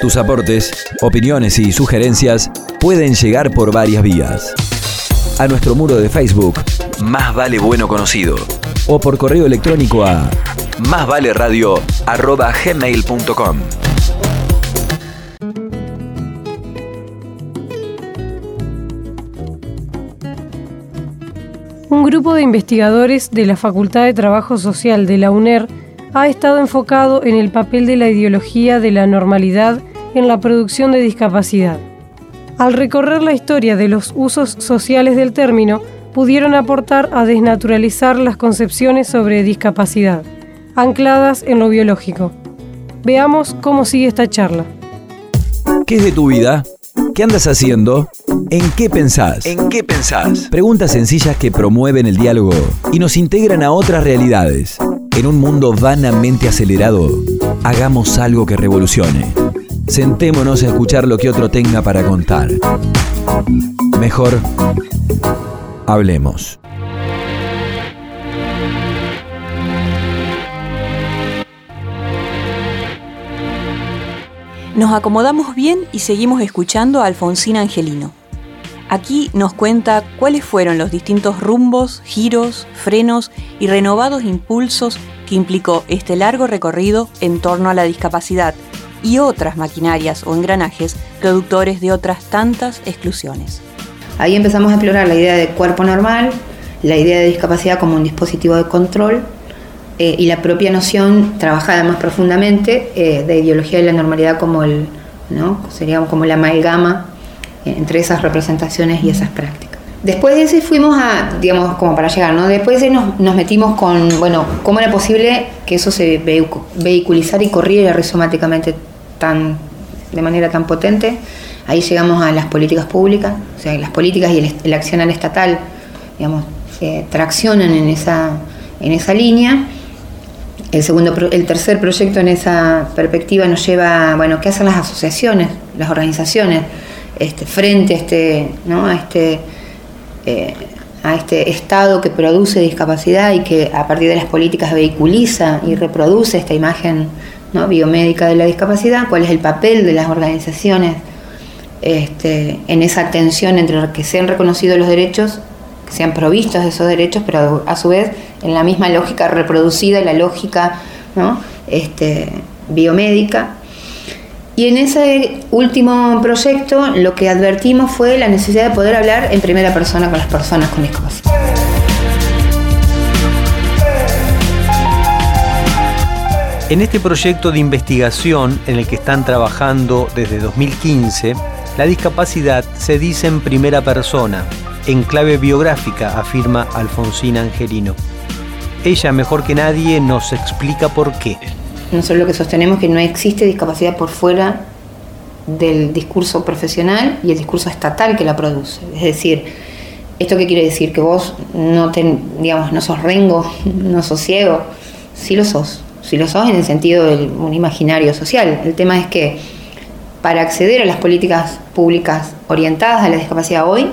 Tus aportes, opiniones y sugerencias pueden llegar por varias vías. A nuestro muro de Facebook, Más Vale Bueno Conocido, o por correo electrónico a másvaleradio.gmail.com. Un grupo de investigadores de la Facultad de Trabajo Social de la UNER ha estado enfocado en el papel de la ideología de la normalidad en la producción de discapacidad. Al recorrer la historia de los usos sociales del término, pudieron aportar a desnaturalizar las concepciones sobre discapacidad, ancladas en lo biológico. Veamos cómo sigue esta charla. ¿Qué es de tu vida? ¿Qué andas haciendo? ¿En qué pensás? ¿En qué pensás? Preguntas sencillas que promueven el diálogo y nos integran a otras realidades. En un mundo vanamente acelerado, hagamos algo que revolucione. Sentémonos a escuchar lo que otro tenga para contar. Mejor, hablemos. Nos acomodamos bien y seguimos escuchando a Alfonsina Angelino. Aquí nos cuenta cuáles fueron los distintos rumbos, giros, frenos y renovados impulsos que implicó este largo recorrido en torno a la discapacidad y otras maquinarias o engranajes productores de otras tantas exclusiones. Ahí empezamos a explorar la idea de cuerpo normal, la idea de discapacidad como un dispositivo de control eh, y la propia noción trabajada más profundamente eh, de ideología de la normalidad como el, ¿no? sería como la amalgama entre esas representaciones y esas prácticas. Después de ese fuimos a, digamos, como para llegar, ¿no? Después de ese nos, nos metimos con, bueno, cómo era posible que eso se vehiculizara y corriera rizomáticamente tan, de manera tan potente. Ahí llegamos a las políticas públicas, o sea, las políticas y el, el accionar estatal, digamos, se traccionan en esa, en esa línea. El, segundo, el tercer proyecto en esa perspectiva nos lleva, bueno, ¿qué hacen las asociaciones, las organizaciones este, frente a este, ¿no? a este eh, a este Estado que produce discapacidad y que a partir de las políticas vehiculiza y reproduce esta imagen biomédica de la discapacidad, cuál es el papel de las organizaciones este, en esa tensión entre que sean reconocidos los derechos, que sean provistos de esos derechos, pero a su vez en la misma lógica reproducida, la lógica ¿no? este, biomédica y en ese último proyecto lo que advertimos fue la necesidad de poder hablar en primera persona con las personas con discapacidad. En este proyecto de investigación en el que están trabajando desde 2015, la discapacidad se dice en primera persona, en clave biográfica, afirma Alfonsina Angelino. Ella, mejor que nadie, nos explica por qué. Nosotros lo que sostenemos es que no existe discapacidad por fuera del discurso profesional y el discurso estatal que la produce. Es decir, ¿esto qué quiere decir? Que vos no, sos rengo, no sos ciego. Sí lo sos. Sí lo sos en el sentido de un imaginario social. El tema es que para acceder a las políticas públicas orientadas a la discapacidad hoy,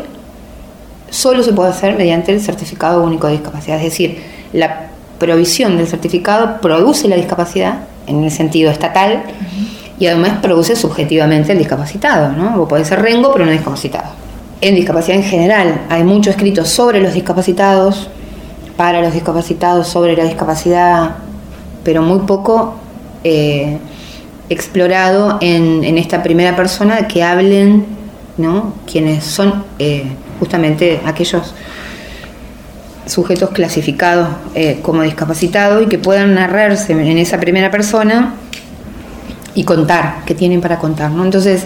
solo se puede hacer mediante el certificado único de discapacidad. Es decir, la provisión del certificado produce la discapacidad en el sentido estatal y además produce subjetivamente el discapacitado, ¿no? Vos podés ser rengo pero no discapacitado. En discapacidad en general hay mucho escrito sobre los discapacitados, para los discapacitados, sobre la discapacidad, pero muy poco eh, explorado en, esta primera persona que hablen, ¿no? Quienes son eh, justamente aquellos sujetos clasificados eh, como discapacitados y que puedan narrarse en esa primera persona y contar, que tienen para contar. ¿no? Entonces,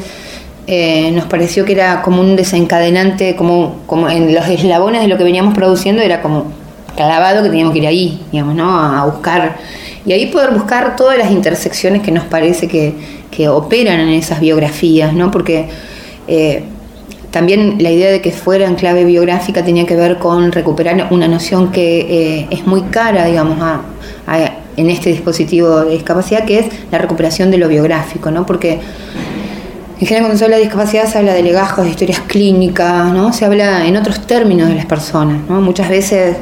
nos pareció que era como un desencadenante, como, como en los eslabones de lo que veníamos produciendo, era como clavado que teníamos que ir ahí, digamos, ¿no? a buscar. Y ahí poder buscar todas las intersecciones que nos parece que, que operan en esas biografías, ¿no? porque eh, también la idea de que fuera en clave biográfica tenía que ver con recuperar una noción que eh, es muy cara, digamos, en este dispositivo de discapacidad, que es la recuperación de lo biográfico, ¿no? Porque en general cuando se habla de discapacidad se habla de legajos, de historias clínicas, ¿no? Se habla en otros términos de las personas, ¿no? Muchas veces,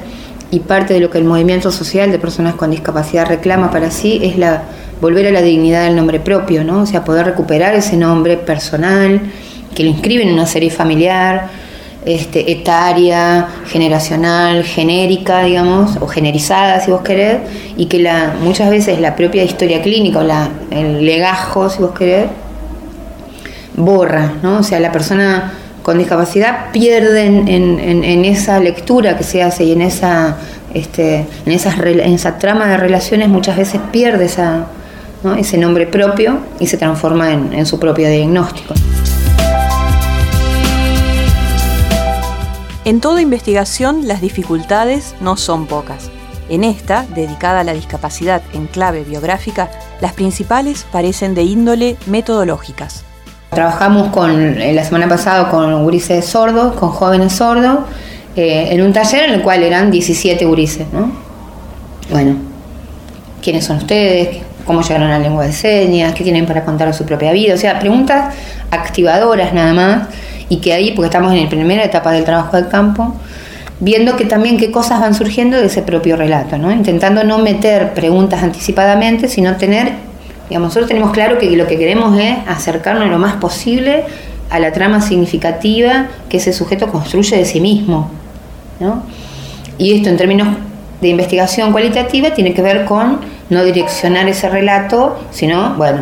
y parte de lo que el movimiento social de personas con discapacidad reclama para sí, es la volver a la dignidad del nombre propio, ¿no? O sea, poder recuperar ese nombre personal que lo inscriben en una serie familiar, este, etaria, generacional, genérica, digamos, o generizada, si vos querés, y que la, muchas veces la propia historia clínica o la, el legajo, si vos querés, borra, ¿no? O sea, la persona con discapacidad pierde en, esa lectura que se hace y en esa, este, en, esas, en esa trama de relaciones muchas veces pierde ese nombre propio y se transforma en, en su propio diagnóstico. En toda investigación las dificultades no son pocas. En esta, dedicada a la discapacidad en clave biográfica, las principales parecen de índole metodológicas. Trabajamos con, la semana pasada con gurises sordos, con jóvenes sordos, eh, en un taller en el cual eran 17 gurises. ¿no? Bueno, ¿quiénes son ustedes? ¿Cómo llegaron a la lengua de señas? ¿Qué tienen para contar su propia vida? O sea, preguntas activadoras nada más y que ahí, porque estamos en la primera etapa del trabajo del campo, viendo que también qué cosas van surgiendo de ese propio relato, ¿no? intentando no meter preguntas anticipadamente, sino tener, digamos, nosotros tenemos claro que lo que queremos es acercarnos lo más posible a la trama significativa que ese sujeto construye de sí mismo. ¿no? Y esto en términos de investigación cualitativa tiene que ver con no direccionar ese relato, sino, bueno,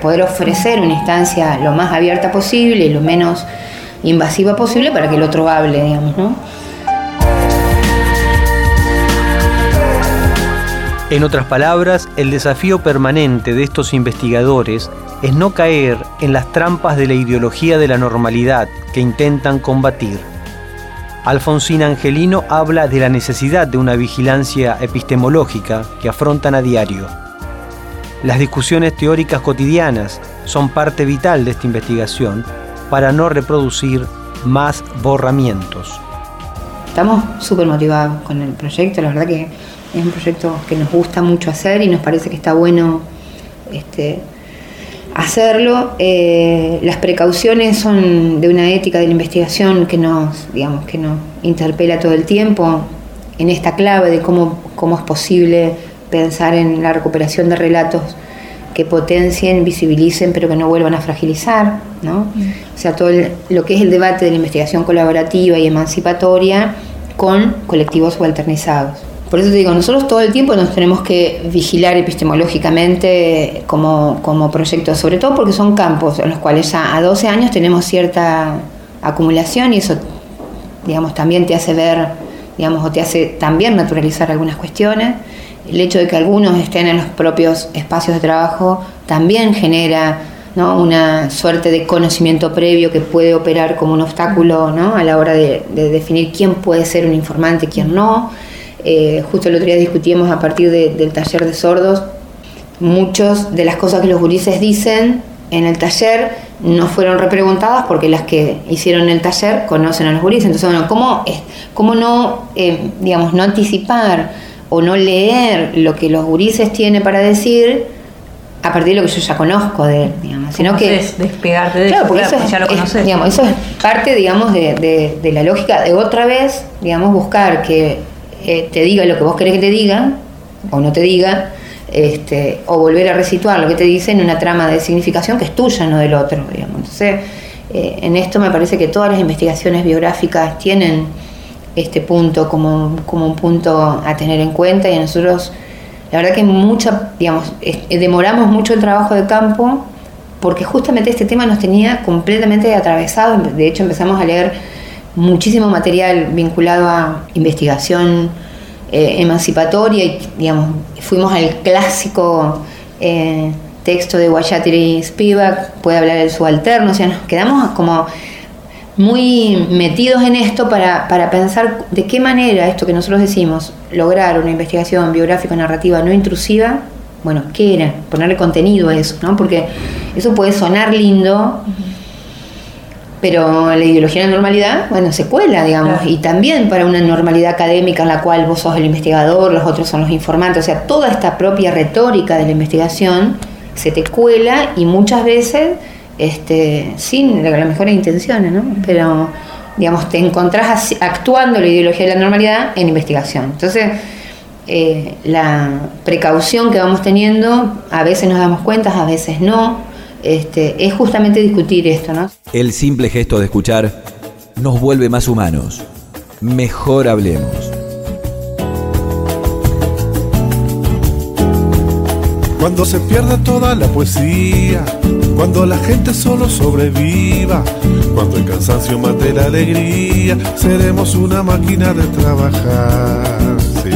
poder ofrecer una instancia lo más abierta posible y lo menos invasiva posible para que el otro hable, digamos, ¿no? En otras palabras, el desafío permanente de estos investigadores es no caer en las trampas de la ideología de la normalidad que intentan combatir. Alfonsina Angelino habla de la necesidad de una vigilancia epistemológica que afrontan a diario. Las discusiones teóricas cotidianas son parte vital de esta investigación para no reproducir más borramientos. Estamos súper motivados con el proyecto, la verdad que es un proyecto que nos gusta mucho hacer y nos parece que está bueno este, hacerlo. Eh, las precauciones son de una ética de la investigación que nos, digamos, que nos interpela todo el tiempo en esta clave de cómo, cómo es posible pensar en la recuperación de relatos que potencien, visibilicen, pero que no vuelvan a fragilizar, ¿no? Mm. O sea, todo lo que es el debate de la investigación colaborativa y emancipatoria con colectivos subalternizados. Por eso te digo, nosotros todo el tiempo nos tenemos que vigilar epistemológicamente como, como proyecto, sobre todo porque son campos en los cuales ya a 12 años tenemos cierta acumulación y eso, digamos, también te hace ver, digamos, o te hace también naturalizar algunas cuestiones. El hecho de que algunos estén en los propios espacios de trabajo también genera una suerte de conocimiento previo que puede operar como un obstáculo a la hora de, definir quién puede ser un informante y quién no. Eh, justo el otro día discutíamos a partir del taller de sordos, muchas de las cosas que los gurises dicen en el taller no fueron repreguntadas porque las que hicieron el taller conocen a los gurises. Entonces, bueno, ¿cómo, cómo no, eh, digamos, no anticipar o no leer lo que los gurises tienen para decir a partir de lo que yo ya conozco de él, digamos, sino que despegarte de claro, porque eso, ya lo conoces. digamos, eso es parte, digamos, de, de, la lógica de otra vez, digamos, buscar que eh, te diga lo que vos querés que te diga o no te diga, este, o volver a resituar lo que te dice en una trama de significación que es tuya, no del otro, digamos. Entonces, eh, en esto me parece que todas las investigaciones biográficas tienen este punto como, como un punto a tener en cuenta y nosotros, la verdad que mucha, digamos, demoramos mucho el trabajo de campo porque justamente este tema nos tenía completamente atravesado, de hecho empezamos a leer muchísimo material vinculado a investigación eh, emancipatoria y digamos, fuimos al clásico eh, texto de Guayatiri Spivak, puede hablar del subalterno, o sea, nos quedamos como muy metidos en esto para, para, pensar de qué manera esto que nosotros decimos, lograr una investigación biográfica narrativa no intrusiva, bueno, ¿qué era? Ponerle contenido a eso, ¿no? Porque eso puede sonar lindo, pero la ideología de la normalidad, bueno, se cuela, digamos, y también para una normalidad académica en la cual vos sos el investigador, los otros son los informantes, o sea, toda esta propia retórica de la investigación se te cuela y muchas veces este, sin las mejores intenciones, ¿no? Pero, digamos, te encontrás actuando la ideología de la normalidad en investigación. Entonces, eh, la precaución que vamos teniendo, a veces nos damos cuenta, a veces no, este, es justamente discutir esto, ¿no? El simple gesto de escuchar nos vuelve más humanos. Mejor hablemos. Cuando se pierde toda la poesía, cuando la gente solo sobreviva, cuando el cansancio mate la alegría, seremos una máquina de trabajar. Sí,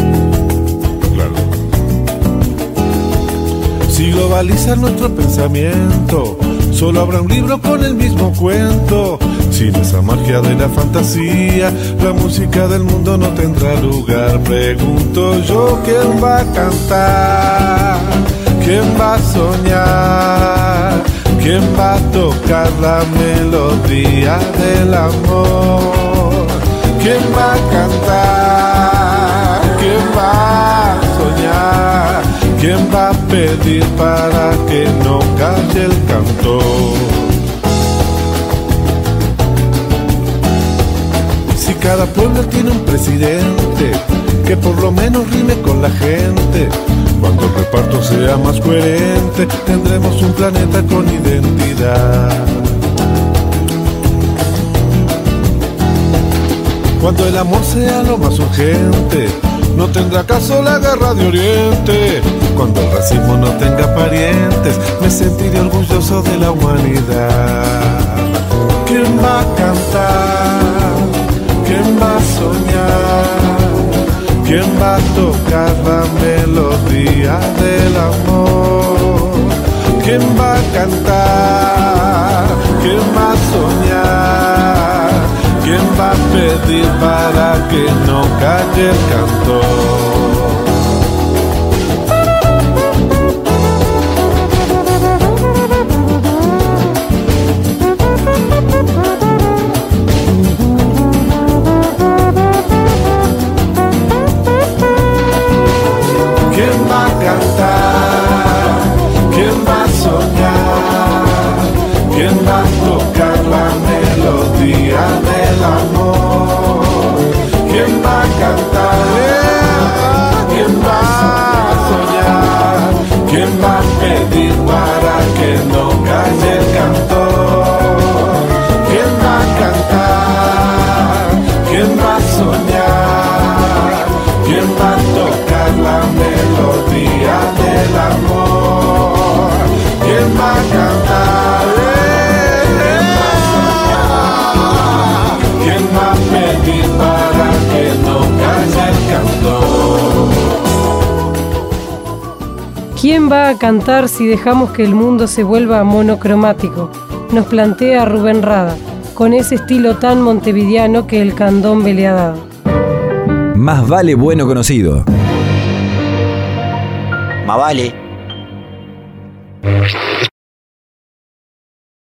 Si globaliza nuestro pensamiento, solo habrá un libro con el mismo cuento. Sin esa magia de la fantasía, la música del mundo no tendrá lugar. Pregunto yo quién va a cantar. ¿Quién va a soñar? ¿Quién va a tocar la melodía del amor? ¿Quién va a cantar? ¿Quién va a? ¿Quién va a pedir para que no calle el cantor? Si cada pueblo tiene un presidente que por lo menos rime con la gente, cuando el reparto sea más coherente, tendremos un planeta con identidad. Cuando el amor sea lo más urgente, no tendrá caso la guerra de Oriente. Cuando el racismo no tenga parientes, me sentiré orgulloso de la humanidad. ¿Quién va a cantar? ¿Quién va a soñar? ¿Quién va a tocar la melodía del amor? ¿Quién va a cantar? ¿Quién va a soñar? ¿Quién va a pedir para que no calle el cantor? Soñar? ¿Quién ¿Quién va a cantar si dejamos que el mundo se vuelva monocromático? Nos plantea Rubén Rada, con ese estilo tan montevideano que el candombe le ha dado. Más vale bueno conocido. Más vale.